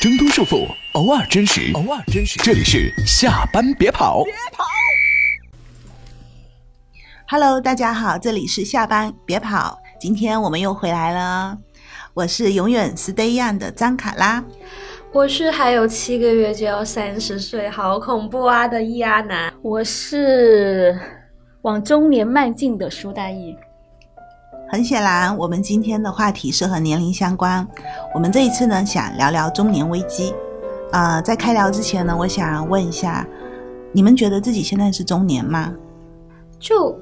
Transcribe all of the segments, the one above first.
挣脱束缚，偶尔真实，偶尔真实。这里是下班别跑，别跑。Hello，大家好，这里是下班别跑。今天我们又回来了，我是永远 stay young 的张卡拉，我是还有七个月就要三十岁，好恐怖啊的易阿南，我是往中年迈进的苏大义。很显然，我们今天的话题是和年龄相关。我们这一次呢，想聊聊中年危机。呃，在开聊之前呢，我想问一下，你们觉得自己现在是中年吗？就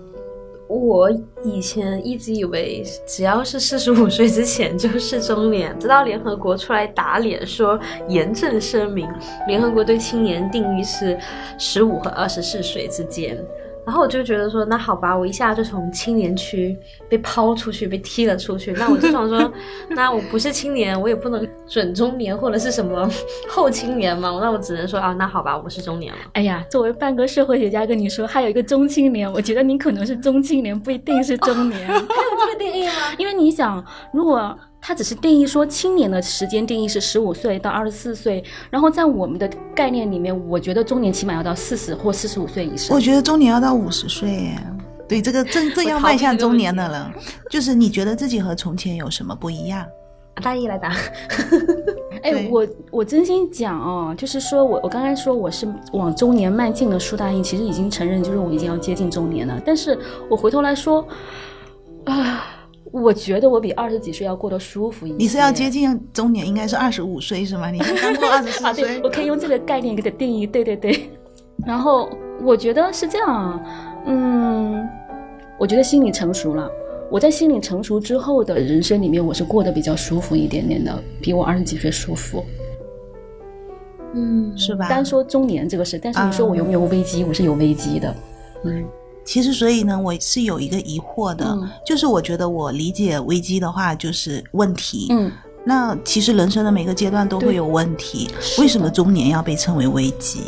我以前一直以为，只要是四十五岁之前就是中年，直到联合国出来打脸，说严正声明，联合国对青年定义是十五和二十四岁之间。然后我就觉得说，那好吧，我一下就从青年区被抛出去，被踢了出去。那我就想说，那我不是青年，我也不能准中年或者是什么后青年嘛。那我只能说啊，那好吧，我是中年了。哎呀，作为半个社会学家跟你说，还有一个中青年，我觉得你可能是中青年，不一定是中年。还有这个定义吗？因为你想，如果。它只是定义说青年的时间定义是十五岁到二十四岁，然后在我们的概念里面，我觉得中年起码要到四十或四十五岁以上。我觉得中年要到五十岁，对，这个正正要迈向中年的人。就是你觉得自己和从前有什么不一样？大一来答。哎，我我真心讲哦，就是说我我刚才说我是往中年迈进的苏大义，其实已经承认就是我已经要接近中年了，但是我回头来说，啊。我觉得我比二十几岁要过得舒服一点。你是要接近中年，应该是二十五岁是吗？你刚过二十四 岁，我可以用这个概念给它定义。对对对。然后我觉得是这样，嗯，我觉得心理成熟了。我在心理成熟之后的人生里面，我是过得比较舒服一点点的，比我二十几岁舒服。嗯，是吧？单说中年这个事，但是你说我有没有危机？我是有危机的。嗯。其实，所以呢，我是有一个疑惑的，就是我觉得我理解危机的话，就是问题。嗯，那其实人生的每个阶段都会有问题，为什么中年要被称为危机？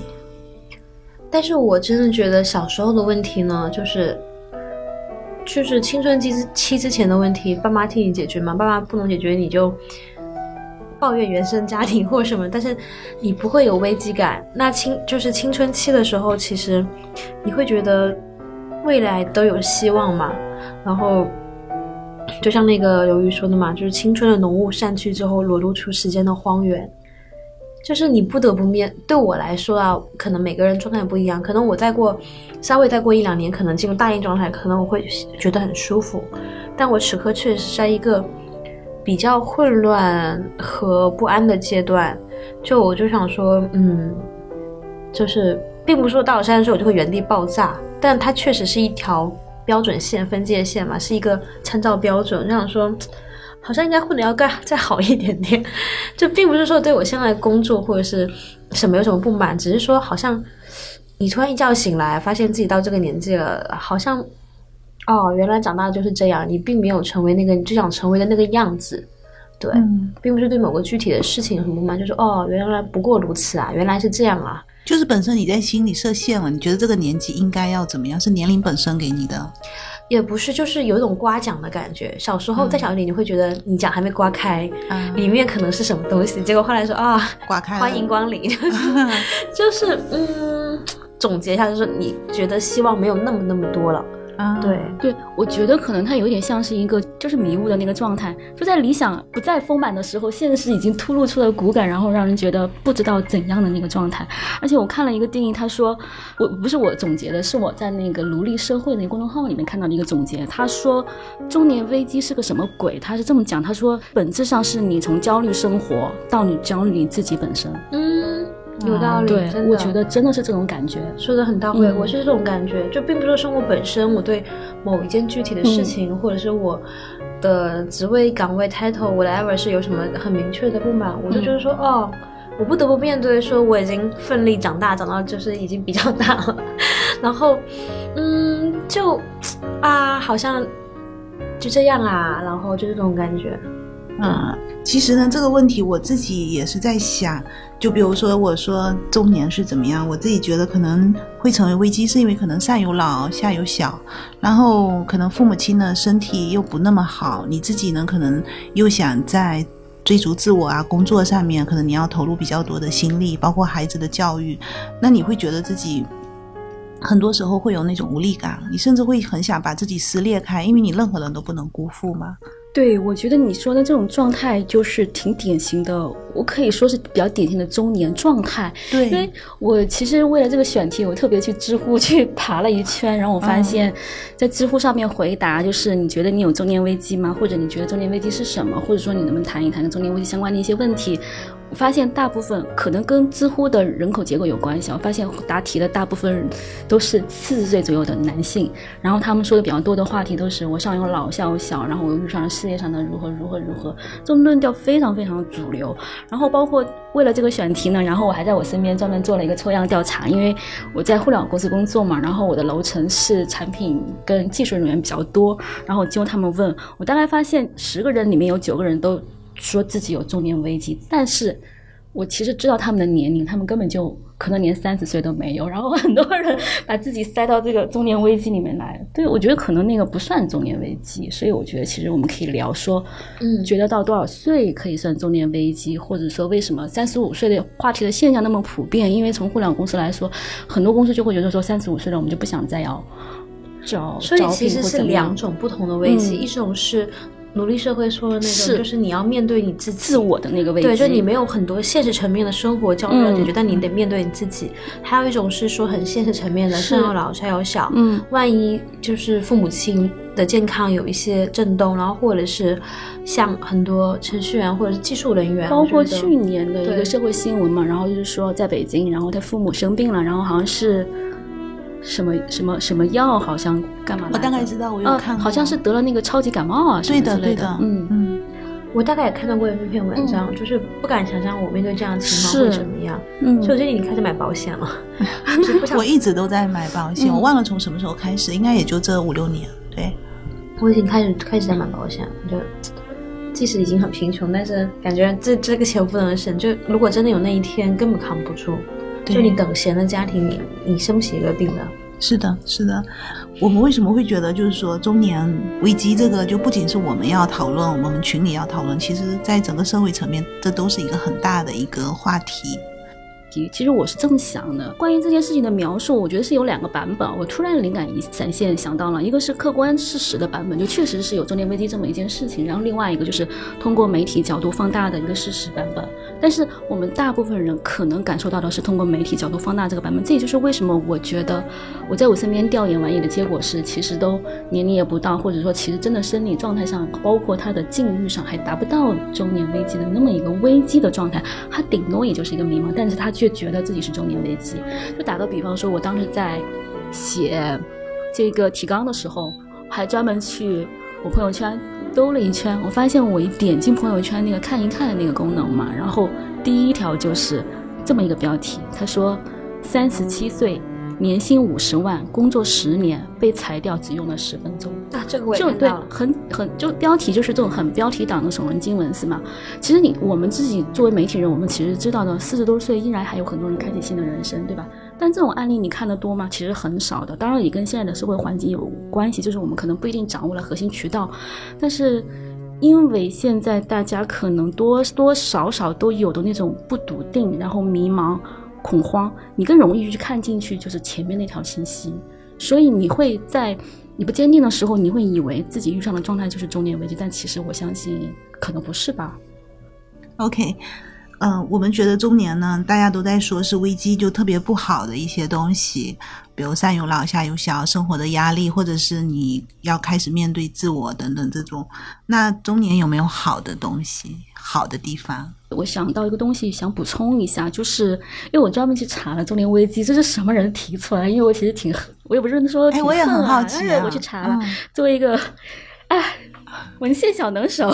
但是我真的觉得小时候的问题呢，就是就是青春期期之前的问题，爸妈替你解决嘛，爸妈不能解决，你就抱怨原生家庭或什么，但是你不会有危机感。那青就是青春期的时候，其实你会觉得。未来都有希望嘛，然后就像那个刘瑜说的嘛，就是青春的浓雾散去之后，裸露出时间的荒原，就是你不得不面对我来说啊，可能每个人状态不一样，可能我再过稍微再过一两年，可能进入大龄状态，可能我会觉得很舒服，但我此刻确实在一个比较混乱和不安的阶段，就我就想说，嗯，就是并不是说到了三十岁我就会原地爆炸。但它确实是一条标准线、分界线嘛，是一个参照标准。这样说，好像应该混的要更再好一点点。这并不是说对我现在工作或者是什么有什么不满，只是说好像你突然一觉醒来，发现自己到这个年纪了，好像哦，原来长大就是这样。你并没有成为那个你最想成为的那个样子，对，并不是对某个具体的事情很不满，就是哦，原来不过如此啊，原来是这样啊。就是本身你在心里设限了，你觉得这个年纪应该要怎么样？是年龄本身给你的，也不是，就是有一种刮奖的感觉。小时候再小一点，你会觉得你奖还没刮开，里面可能是什么东西。结果后来说啊，刮开，欢迎光临，就是嗯，总结一下，就是你觉得希望没有那么那么多了。啊，对对，我觉得可能他有点像是一个就是迷雾的那个状态，就在理想不再丰满的时候，现实已经突露出了骨感，然后让人觉得不知道怎样的那个状态。而且我看了一个定义，他说我不是我总结的，是我在那个奴隶社会那个公众号里面看到的一个总结。他说中年危机是个什么鬼？他是这么讲，他说本质上是你从焦虑生活到你焦虑你自己本身。嗯。有道理，对，我觉得真的是这种感觉，说的很到位。我是这种感觉，就并不是说生活本身，我对某一件具体的事情，或者是我的职位岗位 title whatever 是有什么很明确的不满，我就觉得说，哦，我不得不面对，说我已经奋力长大，长到就是已经比较大了，然后，嗯，就啊，好像就这样啊，然后就这种感觉。嗯，其实呢，这个问题我自己也是在想。就比如说，我说中年是怎么样，我自己觉得可能会成为危机，是因为可能上有老下有小，然后可能父母亲呢身体又不那么好，你自己呢可能又想在追逐自我啊，工作上面可能你要投入比较多的心力，包括孩子的教育，那你会觉得自己很多时候会有那种无力感，你甚至会很想把自己撕裂开，因为你任何人都不能辜负嘛。对，我觉得你说的这种状态就是挺典型的，我可以说是比较典型的中年状态。对，因为我其实为了这个选题，我特别去知乎 去爬了一圈，然后我发现，在知乎上面回答就是你觉得你有中年危机吗？或者你觉得中年危机是什么？或者说你能不能谈一谈跟中年危机相关的一些问题？我发现大部分可能跟知乎的人口结构有关系。我发现答题的大部分都是四十岁左右的男性，然后他们说的比较多的话题都是我上有老下有小，然后我又遇上了事业上的如何如何如何，这种论调非常非常主流。然后包括为了这个选题呢，然后我还在我身边专门做了一个抽样调查，因为我在互联网公司工作嘛，然后我的楼层是产品跟技术人员比较多，然后经过他们问我，大概发现十个人里面有九个人都。说自己有中年危机，但是我其实知道他们的年龄，他们根本就可能连三十岁都没有。然后很多人把自己塞到这个中年危机里面来，对我觉得可能那个不算中年危机。所以我觉得其实我们可以聊说，嗯，觉得到多少岁可以算中年危机，或者说为什么三十五岁的话题的现象那么普遍？因为从互联网公司来说，很多公司就会觉得说三十五岁了，我们就不想再要找，所以其实是两种不同的危机，一种是。努力社会说的那种，就是你要面对你自己。自我的那个位置，对，就你没有很多现实层面的生活焦虑要解决，但你得面对你自己。还有一种是说很现实层面的，上有老下有小，嗯，万一就是父母亲的健康有一些震动，然后或者是像很多程序员或者是技术人员，包括去年的一个社会新闻嘛，然后就是说在北京，然后他父母生病了，然后好像是。什么什么什么药？好像干嘛？我大概知道，我有看，好像是得了那个超级感冒啊，对的，对的，嗯嗯，我大概也看到过那篇文章，就是不敢想象我面对这样的情况会怎么样。嗯，所以我最近已经开始买保险了。我一直都在买保险，我忘了从什么时候开始，应该也就这五六年。对，我已经开始开始在买保险了，就即使已经很贫穷，但是感觉这这个钱不能省。就如果真的有那一天，根本扛不住。就你等闲的家庭，你你生不起一个病的。是的，是的。我们为什么会觉得，就是说中年危机这个，就不仅是我们要讨论，我们群里要讨论，其实在整个社会层面，这都是一个很大的一个话题。其实我是这么想的，关于这件事情的描述，我觉得是有两个版本。我突然灵感一闪现，想到了一个是客观事实的版本，就确实是有中年危机这么一件事情。然后另外一个就是通过媒体角度放大的一个事实版本。但是我们大部分人可能感受到的是通过媒体角度放大这个版本。这也就是为什么我觉得我在我身边调研完也的结果是，其实都年龄也不到，或者说其实真的生理状态上，包括他的境遇上，还达不到中年危机的那么一个危机的状态。他顶多也就是一个迷茫，但是他。却觉得自己是中年危机。就打个比方说，我当时在写这个提纲的时候，还专门去我朋友圈兜了一圈。我发现我一点进朋友圈那个看一看的那个功能嘛，然后第一条就是这么一个标题，他说三十七岁。年薪五十万，工作十年，被裁掉只用了十分钟。啊，这个我也就对，很很就标题就是这种很标题党的耸人听闻是吗？其实你我们自己作为媒体人，我们其实知道的，四十多岁依然还有很多人开启新的人生，对吧？但这种案例你看得多吗？其实很少的。当然也跟现在的社会环境有关系，就是我们可能不一定掌握了核心渠道。但是因为现在大家可能多多少少都有的那种不笃定，然后迷茫。恐慌，你更容易去看进去，就是前面那条信息，所以你会在你不坚定的时候，你会以为自己遇上的状态就是中年危机，但其实我相信可能不是吧。OK，嗯，我们觉得中年呢，大家都在说是危机，就特别不好的一些东西，比如上有老下有小，生活的压力，或者是你要开始面对自我等等这种。那中年有没有好的东西？好的地方，我想到一个东西，想补充一下，就是因为我专门去查了中年危机，这是什么人提出来？因为我其实挺，我也不是说，哎，我也很好奇，我去查了，作为一个，哎，文献小能手，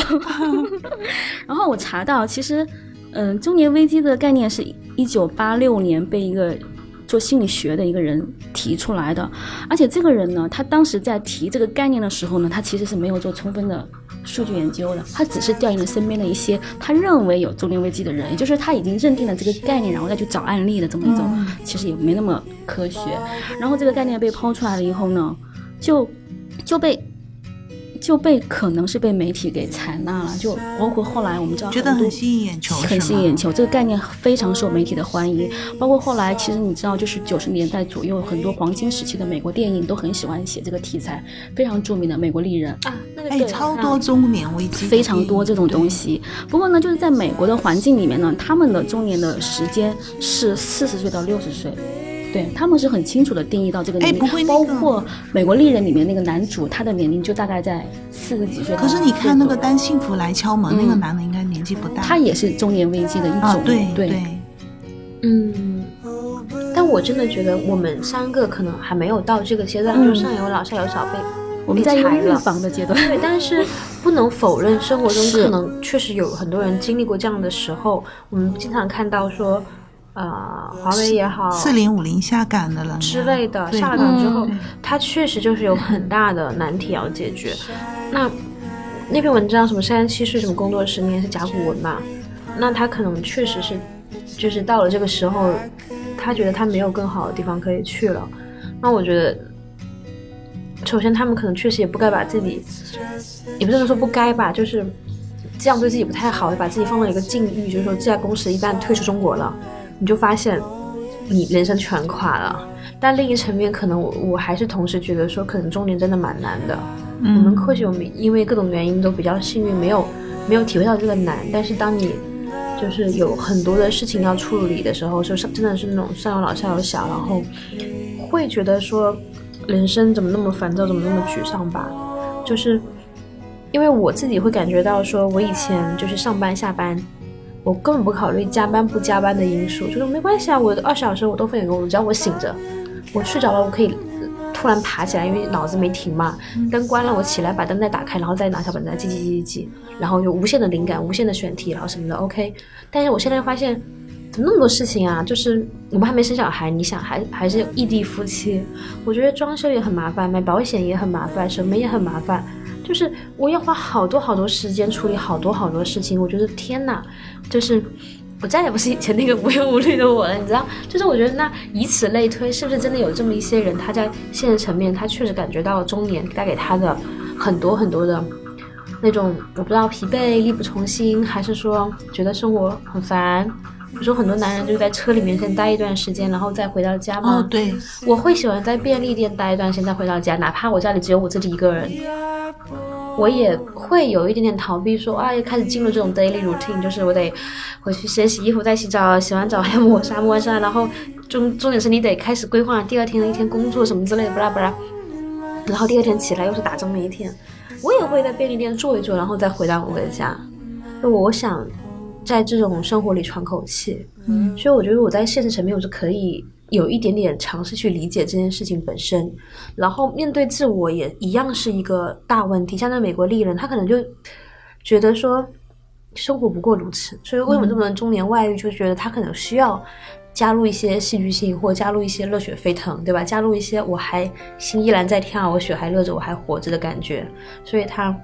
然后我查到，其实，嗯，中年危机的概念是一九八六年被一个做心理学的一个人提出来的，而且这个人呢，他当时在提这个概念的时候呢，他其实是没有做充分的。数据研究的，他只是调研了身边的一些他认为有中年危机的人，也就是他已经认定了这个概念，然后再去找案例的这么一种，其实也没那么科学。然后这个概念被抛出来了以后呢，就就被就被可能是被媒体给采纳了，就包括后来我们知道觉得很多很吸引眼球，很吸引眼球，这个概念非常受媒体的欢迎。包括后来，其实你知道，就是九十年代左右，很多黄金时期的美国电影都很喜欢写这个题材，非常著名的《美国丽人》啊，那个哎，对超多中年危机，非常多这种东。西。不过呢，就是在美国的环境里面呢，他们的中年的时间是四十岁到六十岁。对他们是很清楚的定义到这个年龄，哎不会那个包括《美国丽人》里面那个男主，他的年龄就大概在四十几岁。可是你看那个《单。当幸福来敲门》，嗯那个男的应该年纪不大，他也是中年危机的一种，啊，对对嗯，但我真的觉得我们三个可能还没有到这个阶段，嗯就上有老下有小被我们在一个预防的阶段。对，但是不能否认，生活中可能确实有很多人经历过这样的时候。我们经常看到说，呃，华为也好，四零五零下岗的人啊之类的，下了岗之后嗯，它确实就是有很大的难题要解决。那那篇文章什么三十七岁什么工作十年是甲骨文嘛？那他可能确实是，就是到了这个时候，他觉得他没有更好的地方可以去了。那我觉得，首先他们可能确实也不该把自己，也不是说不该吧，就是这样对自己不太好，就把自己放到一个境遇，就是说这家公司一旦退出中国了，你就发现你人生全垮了。但另一层面，可能我我还是同时觉得说，可能中年真的蛮难的。我们嗯，或许我们因为各种原因都比较幸运，没有没有体会到这个难。但是当你就是有很多的事情要处理的时候，就是真的是那种上有老下有小，然后会觉得说人生怎么那么烦躁，怎么那么沮丧吧？就是因为我自己会感觉到说，我以前就是上班下班。我根本不考虑加班不加班的因素，就是没关系啊，我二十小时我都分给工作，只要我醒着，我睡着了，我可以呃突然爬起来，因为脑子没停嘛。灯关了，我起来把灯再打开，然后再拿小本子来记记记记记，然后有无限的灵感、无限的选题，然后什么的 OK。但是我现在发现，怎么那么多事情啊？就是我们还没生小孩，你想还还是异地夫妻，我觉得装修也很麻烦，买保险也很麻烦，什么也很麻烦。就是我要花好多好多时间处理好多好多事情，我觉得天哪，就是我再也不是以前那个无忧无虑的我了，你知道？就是我觉得那以此类推，是不是真的有这么一些人，他在现实层面，他确实感觉到中年带给他的很多很多的那种，我不知道疲惫、力不从心，还是说觉得生活很烦。比如说很多男人就在车里面先待一段时间，然后再回到家嘛。哦，对，我会喜欢在便利店待一段时间再回到家，哪怕我家里只有我自己一个人，我也会有一点点逃避说，啊，又开始进入这种 daily routine，就是我得回去先洗衣服，再洗澡，洗完澡还 要抹砂抹砂，然后重重点是你得开始规划第二天的一天工作什么之类的，不啦不啦，然后第二天起来又是打针的一天，我也会在便利店坐一坐，然后再回到我的家，就我想在这种生活里喘口气，嗯，所以我觉得我在现实层面我是可以有一点点尝试去理解这件事情本身，然后面对自我也一样是一个大问题。像那美国丽人，他可能就觉得说生活不过如此，所以为什么这么多人中年外遇，就觉得他可能需要加入一些戏剧性，或加入一些热血沸腾，对吧？加入一些我还心依然在跳，我血还热着，我还活着的感觉，所以他。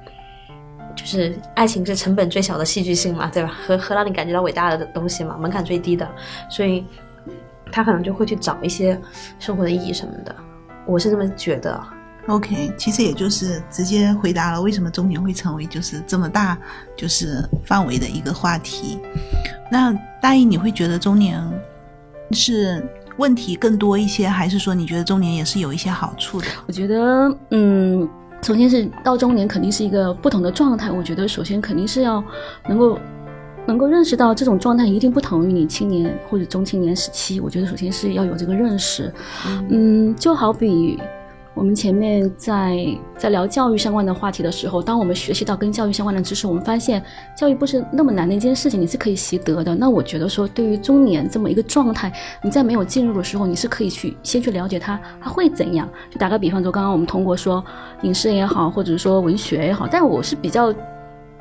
就是爱情是成本最小的戏剧性嘛，对吧？和和让你感觉到伟大的东西嘛，门槛最低的，所以他可能就会去找一些生活的意义什么的。我是这么觉得。OK，其实也就是直接回答了为什么中年会成为就是这么大就是范围的一个话题。那大一你会觉得中年是问题更多一些，还是说你觉得中年也是有一些好处的？我觉得，嗯，首先是到中年肯定是一个不同的状态。我觉得首先肯定是要能够能够认识到这种状态一定不同于你青年或者中青年时期。我觉得首先是要有这个认识。嗯，就好比我们前面在在聊教育相关的话题的时候，当我们学习到跟教育相关的知识，我们发现教育不是那么难的一件事情，你是可以习得的。那我觉得说，对于中年这么一个状态，你在没有进入的时候，你是可以去先去了解它，它会怎样。就打个比方说，刚刚我们通过说影视也好，或者说文学也好，但我是比较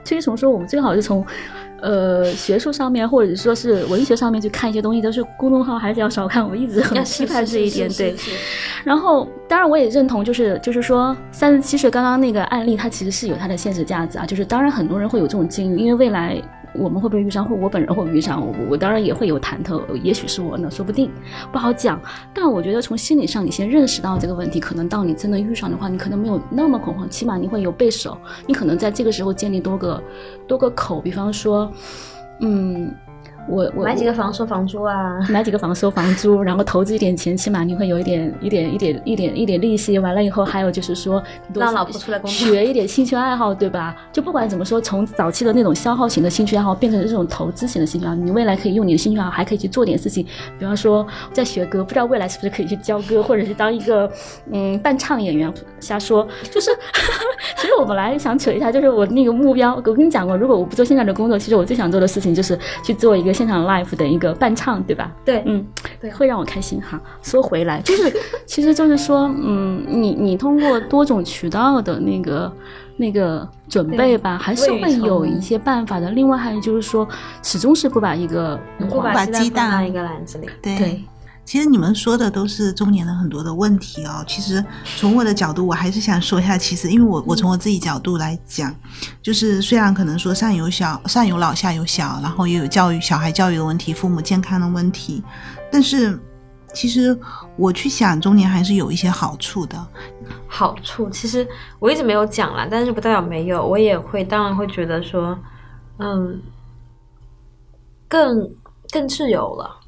推崇说，我们最好是从。呃，学术上面或者说是文学上面去看一些东西，都是公众号还是要少看。我一直很批判这一点，对。然后，当然我也认同，就是就是说，三十七岁刚刚那个案例，它其实是有它的现实价值啊。就是当然很多人会有这种境遇，因为未来我们会不会遇上，或我本人会不会遇上，我我当然也会有忐忑，也许是我呢，说不定不好讲。但我觉得从心理上，你先认识到这个问题，可能到你真的遇上的话，你可能没有那么恐慌，起码你会有备手，你可能在这个时候建立多个多个口，比方说，嗯。我我 买几个房收房租啊，买几个房收房租，然后投资一点钱，起码你会有一点一点一点一点一点利息。完了以后，还有就是说，让老婆出来工作，学一点兴趣爱好，对吧？就不管怎么说，从早期的那种消耗型的兴趣爱好，变成这种投资型的兴趣爱好，你未来可以用你的兴趣爱好，还可以去做点事情。比方说，在学歌，不知道未来是不是可以去教歌，或者是当一个嗯伴唱演员。瞎说，就是，其 实我本来想扯一下，就是我那个目标，我跟你讲过，如果我不做现在的工作，其实我最想做的事情就是去做一个。现场 live 的一个伴唱，对吧？对，嗯，对，会让我开心哈。说回来，就是，其实就是说，嗯，你你通过多种渠道的那个那个准备吧，还是会有一些办法的。另外还有就是说，始终是不把一个不把鸡蛋放在一个篮子里，对。其实你们说的都是中年的很多的问题哦。其实从我的角度，我还是想说一下，其实因为我我从我自己角度来讲，就是虽然可能说上有小上有老下有小，然后也有教育小孩教育的问题，父母健康的问题，但是其实我去想中年还是有一些好处的。好处其实我一直没有讲啦，但是不代表没有，我也会当然会觉得说，嗯，更更自由了。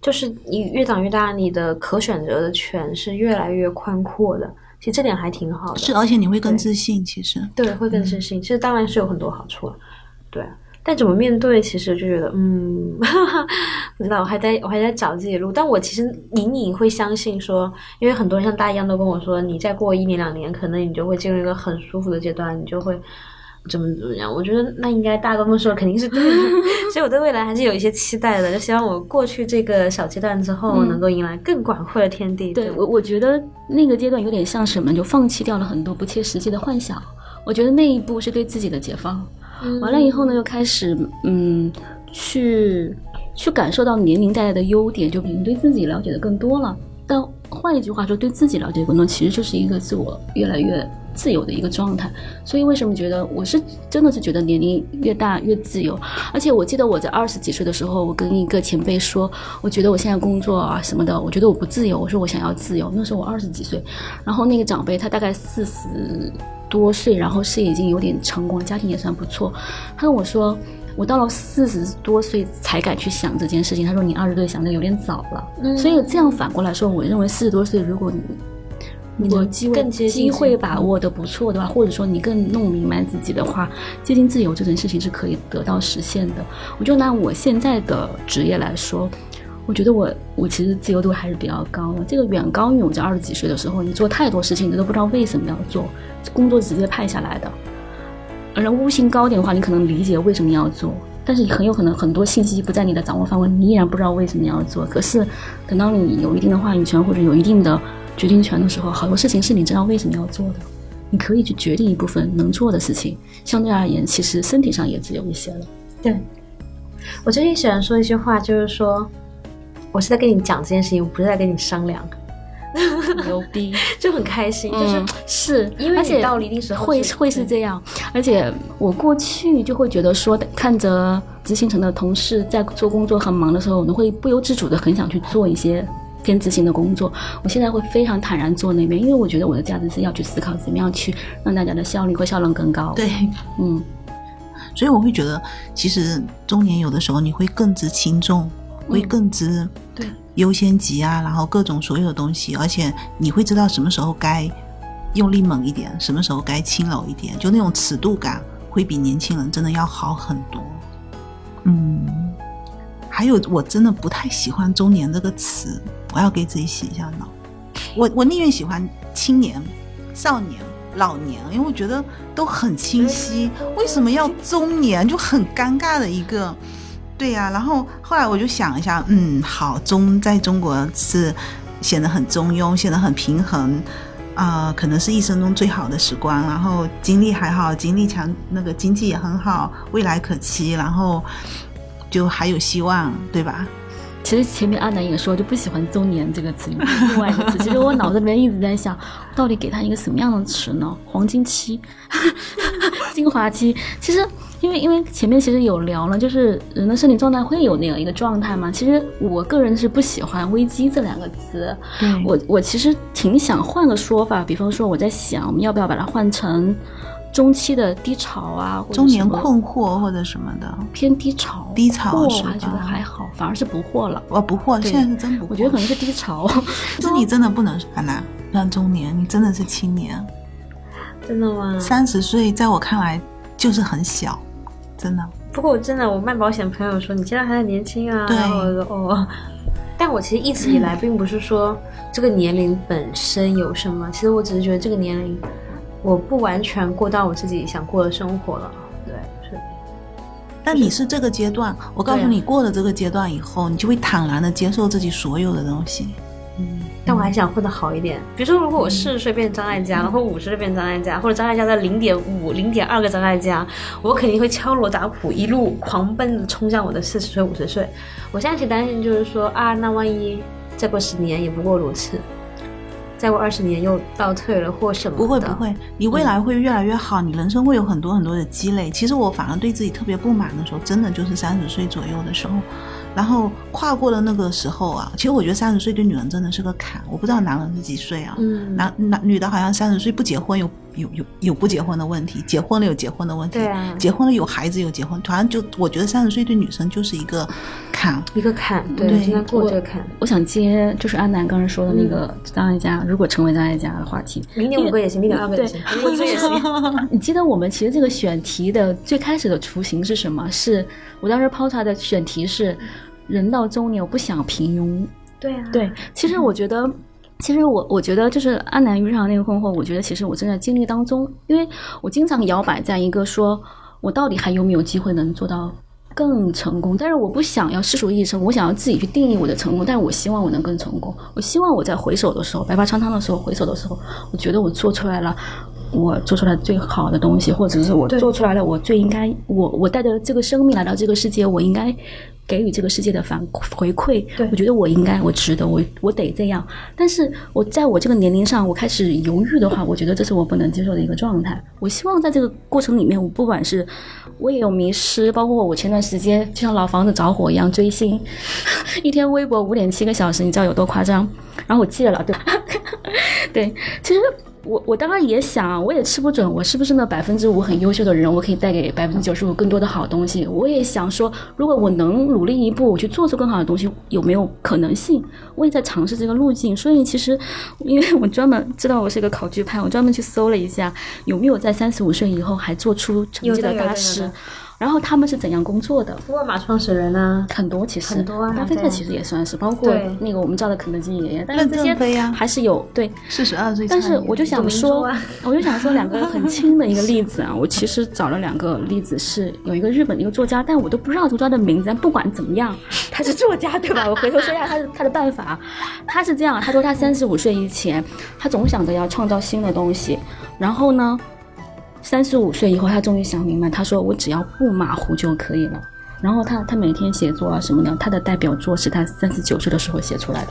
就是你越长越大，你的可选择的权是越来越宽阔的。其实这点还挺好的。是，而且你会更自信。其实对，会更自信。其实当然是有很多好处。对，但怎么面对，其实就觉得，嗯，不知道，我还在我还在找自己的路。但我其实隐隐会相信说，因为很多人像大家一样都跟我说，你再过一年两年，可能你就会进入一个很舒服的阶段，你就会。怎么怎么样？我觉得那应该大哥们说肯定是对的，所以我对未来还是有一些期待的。就希望我过去这个小阶段之后，能够迎来更广阔的天地。对我，我觉得那个阶段有点像什么，就放弃掉了很多不切实际的幻想。我觉得那一步是对自己的解放。完了以后呢，又开始嗯，去去感受到年龄带来的优点，就比如对自己了解的更多了。但换一句话说，对自己了解更多，其实就是一个自我越来越。自由的一个状态，所以为什么觉得我是真的是觉得年龄越大越自由？而且我记得我在二十几岁的时候，我跟一个前辈说，我觉得我现在工作啊什么的，我觉得我不自由。我说我想要自由。那时候我二十几岁，然后那个长辈他大概四十多岁，然后事业已经有点成功，家庭也算不错。他跟我说，我到了四十多岁才敢去想这件事情。他说你二十岁想的有点早了。所以这样反过来说，我认为四十多岁如果你。你的机会机会把握的不错的话，或者说你更弄明白自己的话，接近自由这件事情是可以得到实现的。我就拿我现在的职业来说，我觉得我我其实自由度还是比较高的，这个远高于我在二十几岁的时候，你做太多事情你都不知道为什么要做，工作直接派下来的。而悟性高点的话，你可能理解为什么要做，但是很有可能很多信息不在你的掌握范围，你依然不知道为什么要做。可是等到你有一定的话语权或者有一定的。决定权的时候，好多事情是你知道为什么要做的，你可以去决定一部分能做的事情。相对而言，其实身体上也自由一些了。对，我最近喜欢说一句话，就是说，我是在跟你讲这件事情，我不是在跟你商量。牛逼，就很开心，就是是因为你到了一定时候会会是这样。而且我过去就会觉得说，看着执行层的同事在做工作很忙的时候，我们会不由自主的很想去做一些。偏执行的工作，我现在会非常坦然做那边，因为我觉得我的价值是要去思考怎么样去让大家的效率和效能更高。对，嗯，所以我会觉得，其实中年有的时候你会更知轻重，会更知对优先级啊，然后各种所有的东西，而且你会知道什么时候该用力猛一点，什么时候该轻柔一点，就那种尺度感会比年轻人真的要好很多。嗯，还有我真的不太喜欢“中年”这个词。我要给自己洗一下脑，我我宁愿喜欢青年、少年、老年，因为我觉得都很清晰。为什么要中年？就很尴尬的一个，对呀。然后后来我就想一下，嗯，好，中在中国是显得很中庸，显得很平衡，啊，可能是一生中最好的时光。然后精力还好，精力强，那个经济也很好，未来可期，然后就还有希望，对吧？其实前面阿南也说，就不喜欢“中年”这个词，另外一个词。其实我脑子里面一直在想，到底给他一个什么样的词呢？黄金期、精华期。其实因为因为前面其实有聊了，就是人的身体状态会有那样一个状态嘛。其实我个人是不喜欢“危机”这两个词，对我我其实挺想换个说法，比方说我在想，我们要不要把它换成中期的低潮啊，或者中年困惑或者什么的，偏低潮，低潮我还觉得还好，反而是不惑了。我不惑，现在是真不惑。我觉得可能是低潮，可是你真的不能安娜让中年，你真的是青年，真的吗？三十岁在我看来就是很小，真的。不过我真的，我卖保险朋友说你现在还很年轻啊，对然后我说哦。但我其实一直以来并不是说这个年龄本身有什么，其实我只是觉得这个年龄我不完全过到我自己想过的生活了。对，是。但你是这个阶段，我告诉你，过了这个阶段以后，你就会坦然的接受自己所有的东西。嗯但我还想混得好一点。比如说，如果我四十岁变张艾嘉，然后五十岁变张艾嘉，或者张艾嘉在零点五、零点二个张艾嘉，我肯定会敲锣打鼓，一路狂奔的冲向我的四十岁、五十岁。我现在其实担心就是说啊，那万一再过十年也不过如此，再过二十年又倒退了或什么的？不会不会，你未来会越来越好，你人生会有很多很多的积累。其实我反而对自己特别不满的时候，真的就是三十岁左右的时候，然后跨过了那个时候啊，其实我觉得三十岁对女人真的是个坎。我不知道男人是几岁啊？嗯男男女的好像三十岁不结婚有有有有不结婚的问题，结婚了有结婚的问题，对啊结婚了有孩子有结婚，反正就我觉得三十岁对女生就是一个坎。一个坎，对，对正在过这个坎。我想接就是安南刚才说的那个张艾嘉，如果成为张艾嘉的话题，零点五个也行，零点二个也行，零点五个也行。你记得我们其实这个选题的最开始的雏形是什么？是我当时抛出来的选题是“人到中年，我不想平庸”。对啊，对，其实我觉得，其实我我觉得就是安南遇上那个困惑，我觉得其实我正在经历当中，因为我经常摇摆在一个说我到底还有没有机会能做到。更成功，但是我不想要世俗意义成功，我想要自己去定义我的成功。但是我希望我能更成功，我希望我在回首的时候，白发苍苍的时候，回首的时候，我觉得我做出来了，我做出来最好的东西，或者是我做出来了我最应该，我我带着这个生命来到这个世界，我应该给予这个世界的反回馈。我觉得我应该，我值得，我我得这样。但是我在我这个年龄上，我开始犹豫的话，我觉得这是我不能接受的一个状态。我希望在这个过程里面，我不管是我也有迷失，包括我前段时间就像老房子着火一样追星，一天微博五点七个小时，你知道有多夸张？然后我戒了，对吧？对，其实。我我当然也想，我也吃不准我是不是那百分之五很优秀的人，我可以带给百分之九十五更多的好东西。我也想说，如果我能努力一步，我去做出更好的东西，有没有可能性？我也在尝试这个路径。所以其实，因为我专门知道我是一个考据派，我专门去搜了一下，有没有在三十五岁以后还做出成绩的有的有的有大师的，然后他们是怎样工作的？沃尔玛创始人呢？很多其实很多啊巴菲特其实也算是，包括那个我们知道的肯德基爷爷，但是任这些还是有对。四十二岁但，是我就想说啊，我就想说两个很轻的一个例子啊，我其实找了两个例子，是有一个日本的一个作家，但我都不知道作家的名字。但不管怎么样，他是作家对吧？我回头说一下他的他的办法，他是这样，他说他三十五岁以前，他总想着要创造新的东西，然后呢，三十五岁以后，他终于想明白，他说我只要不马虎就可以了。然后他他每天写作啊什么的，他的代表作是他三十九岁的时候写出来的，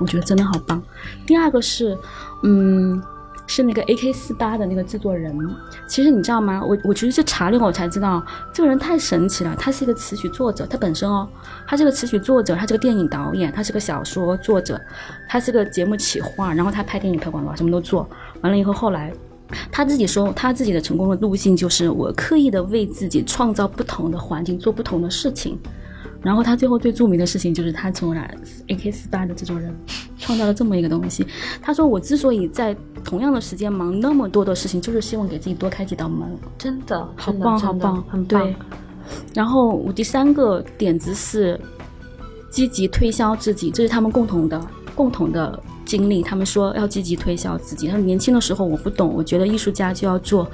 我觉得真的好棒。第二个是，嗯，是那个 AK 四八的那个制作人。其实你知道吗？我我其实是查了我才知道，这个人太神奇了。他是一个词曲作者，他本身哦，他是个词曲作者，他是个电影导演，他是个小说作者，他是个节目企划，然后他拍电影、拍广告，什么都做。完了以后，后来。他自己说，他自己的成功的路径就是我刻意的为自己创造不同的环境，做不同的事情。然后他最后最著名的事情就是他成为了 AK 四八的制作人，创造了这么一个东西。他说：“我之所以在同样的时间忙那么多的事情，就是希望给自己多开几道门。真的，好棒，好棒，很棒对。然后我第三个点子是积极推销自己，这是他们共同的共同的经历。他们说要积极推销自己。他说年轻的时候我不懂，我觉得艺术家就要做。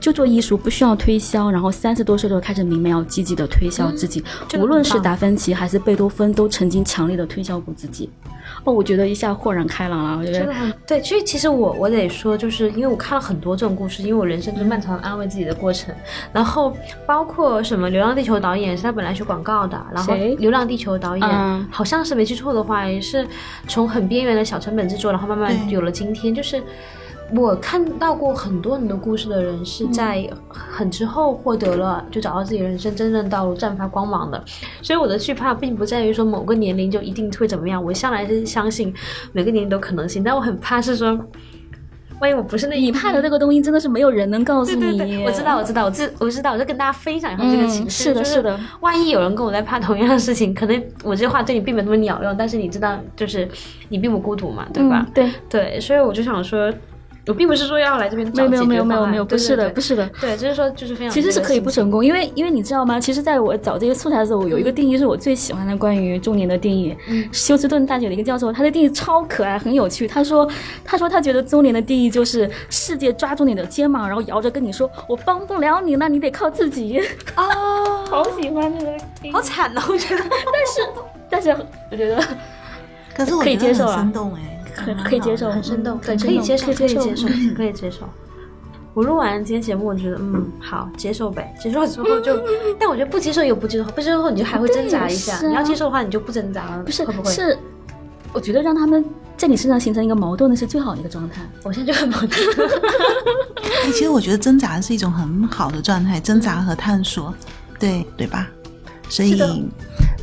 就做艺术，不需要推销。然后三十多岁的时候开始明白要积极的推销自己，这个无论是达芬奇还是贝多芬，都曾经强烈的推销过自己。哦，我觉得一下豁然开朗了。我觉得对，所以其实我我得说，就是因为我看了很多这种故事，因为我人生就是漫长的安慰自己的过程，然后包括什么《流浪地球》导演是他本来学广告的，然后《流浪地球》导演、嗯好像是没记错的话，也是从很边缘的小成本制作，然后慢慢有了今天，就是。我看到过很多很多故事的人是在很之后获得了，就找到自己人生真正道路，绽放光芒的。所以我的惧怕并不在于说某个年龄就一定会怎么样，我向来是相信每个年龄都可能性，但我很怕是说。万一我不是那你怕的那个东西，真的是没有人能告诉你。对对对，我知道，我知道，我知我知道，我就跟大家分享一下这个情绪。是的，是的。万一有人跟我在怕同样的事情，可能我这话对你并没有那么鸟用，但是你知道，就是你并不孤独嘛，对吧？对对，所以我就想说。我并不是说要来这边没有没有没有没有没有不是的不是的对就是说就是非常其实是可以不成功因为因为你知道吗？其实在我找这些素材的时候，我有一个定义是我最喜欢的关于中年的定义。休斯顿大学的一个教授，他的定义超可爱很有趣。他说他说他觉得中年的定义就是世界抓住你的肩膀，然后摇着跟你说我帮不了你了，你得靠自己。哦，好喜欢这个，好惨哦，我觉得。但是但是我觉得，可是我可以接受啊，生动哎。可可以接受，很生动，对，可以接受，可以接受，可以接受。我录完今天节目，我觉得嗯，好，接受呗。接受之后就，但我觉得不接受有不接受，不接受后你就还会挣扎一下。你要接受的话，你就不挣扎了，不是？会不会？是，我觉得让他们在你身上形成一个矛盾的是最好的一个状态。我现在就很矛盾。哎，其实我觉得挣扎是一种很好的状态，挣扎和探索，对对吧？所以，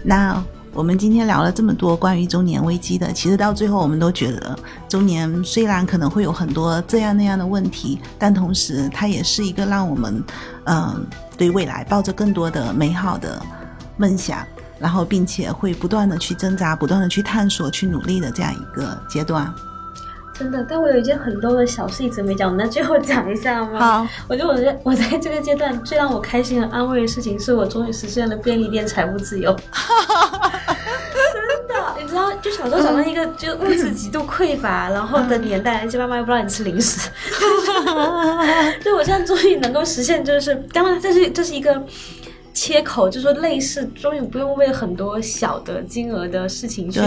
那。我们今天聊了这么多关于中年危机的，其实到最后我们都觉得，中年虽然可能会有很多这样那样的问题，但同时它也是一个让我们，嗯，对未来抱着更多的美好的梦想，然后并且会不断的去挣扎、不断的去探索、去努力的这样一个阶段。真的，但我有一件很多的小事一直没讲，我们最后讲一下吗？好，我觉得我在我在这个阶段最让我开心和安慰的事情，是我终于实现了便利店财务自由。就小时候长到一个就物质极度匮乏 然后的年代，而且妈妈又不让你吃零食，就我现在终于能够实现，就是当然这是这是一个。切口就说类似，终于不用为很多小的金额的事情去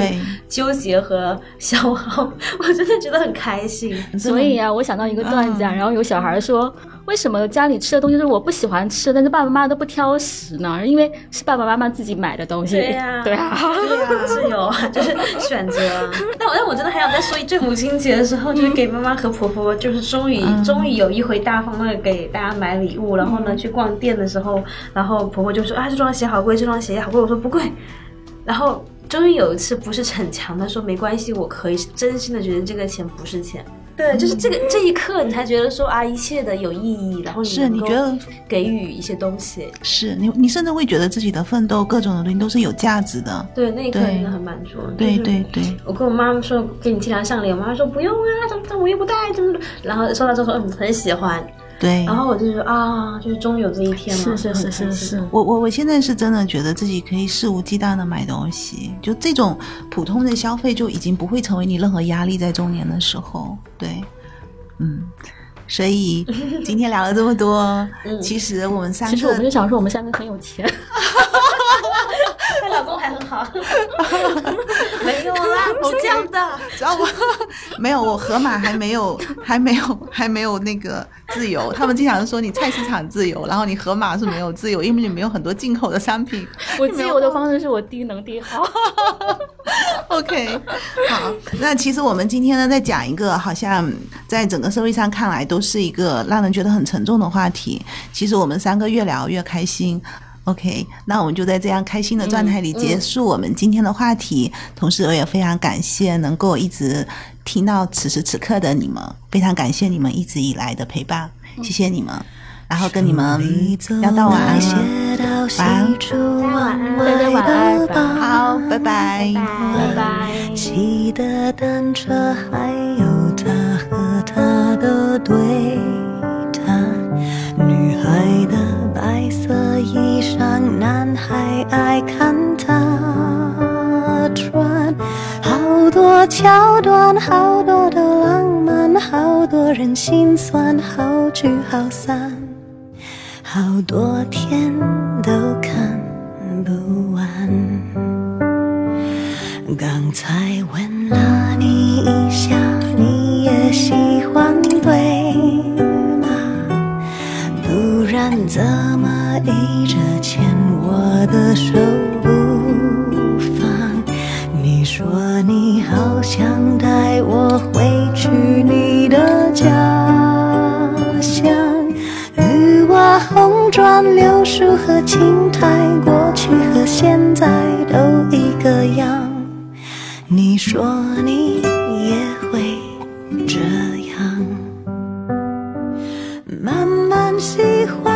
纠结和消耗，我真的觉得很开心。所以啊，我想到一个段子啊，然后有小孩说。为什么家里吃的东西是我不喜欢吃，但是爸爸妈妈都不挑食呢？因为是爸爸妈妈自己买的东西。对呀，对啊，对呀，自由就是选择。但我但我真的还想再说一句，母亲节的时候，就是给妈妈和婆婆，就是终于终于有一回大方的给大家买礼物，然后呢去逛店的时候，然后婆婆就说啊这双鞋好贵，这双鞋好贵，我说不贵。然后终于有一次不是逞强的说没关系，我可以真心的觉得这个钱不是钱。对，就是这个这一刻，你才觉得说啊，一切的有意义，然后是你觉得给予一些东西，是你你甚至会觉得自己的奋斗，各种的东西都是有价值的。对，那一刻真的很满足。对对对，我跟我妈妈说给你贴条项链，我妈妈说不用啊，怎么我又不戴，怎么然后收到之后嗯很喜欢。对，然后我就说啊，就是终于有这一天了，是是是是是。我我我现在是真的觉得自己可以肆无忌惮的买东西，就这种普通的消费就已经不会成为你任何压力，在中年的时候，对。嗯，所以今天聊了这么多，其实我们三个，其实我们就想说，我们三个很有钱。她老公还很好，没有啦，是这样的，知道我没有，我河马还没有，还没有，还没有那个自由。他们经常说你菜市场自由，然后你河马是没有自由，因为你没有很多进口的商品。我自由的方式是我低能低好。OK，好，那其实我们今天呢，在讲一个好像在整个社会上看来都是一个让人觉得很沉重的话题。其实我们三个越聊越开心。OK，那我们就在这样开心的状态里结束我们今天的话题。同时，我也非常感谢能够一直听到此时此刻的你们，非常感谢你们一直以来的陪伴，谢谢你们。然后跟你们要到晚安了，晚安，晚安，大家晚安吧。好，拜拜，拜拜。骑的单车，还有他和他的对谈，女孩的。白色衣裳，男孩爱看他穿。好多桥段，好多的浪漫，好多人心酸，好聚好散，好多天都看不完。刚才问了你一下，你也喜欢对吗？不然？怎么一歌手不放你说你好想带我回去你的家乡绿瓦红砖柳树和青苔过去和现在都一个样。你说你也会这样。慢慢喜欢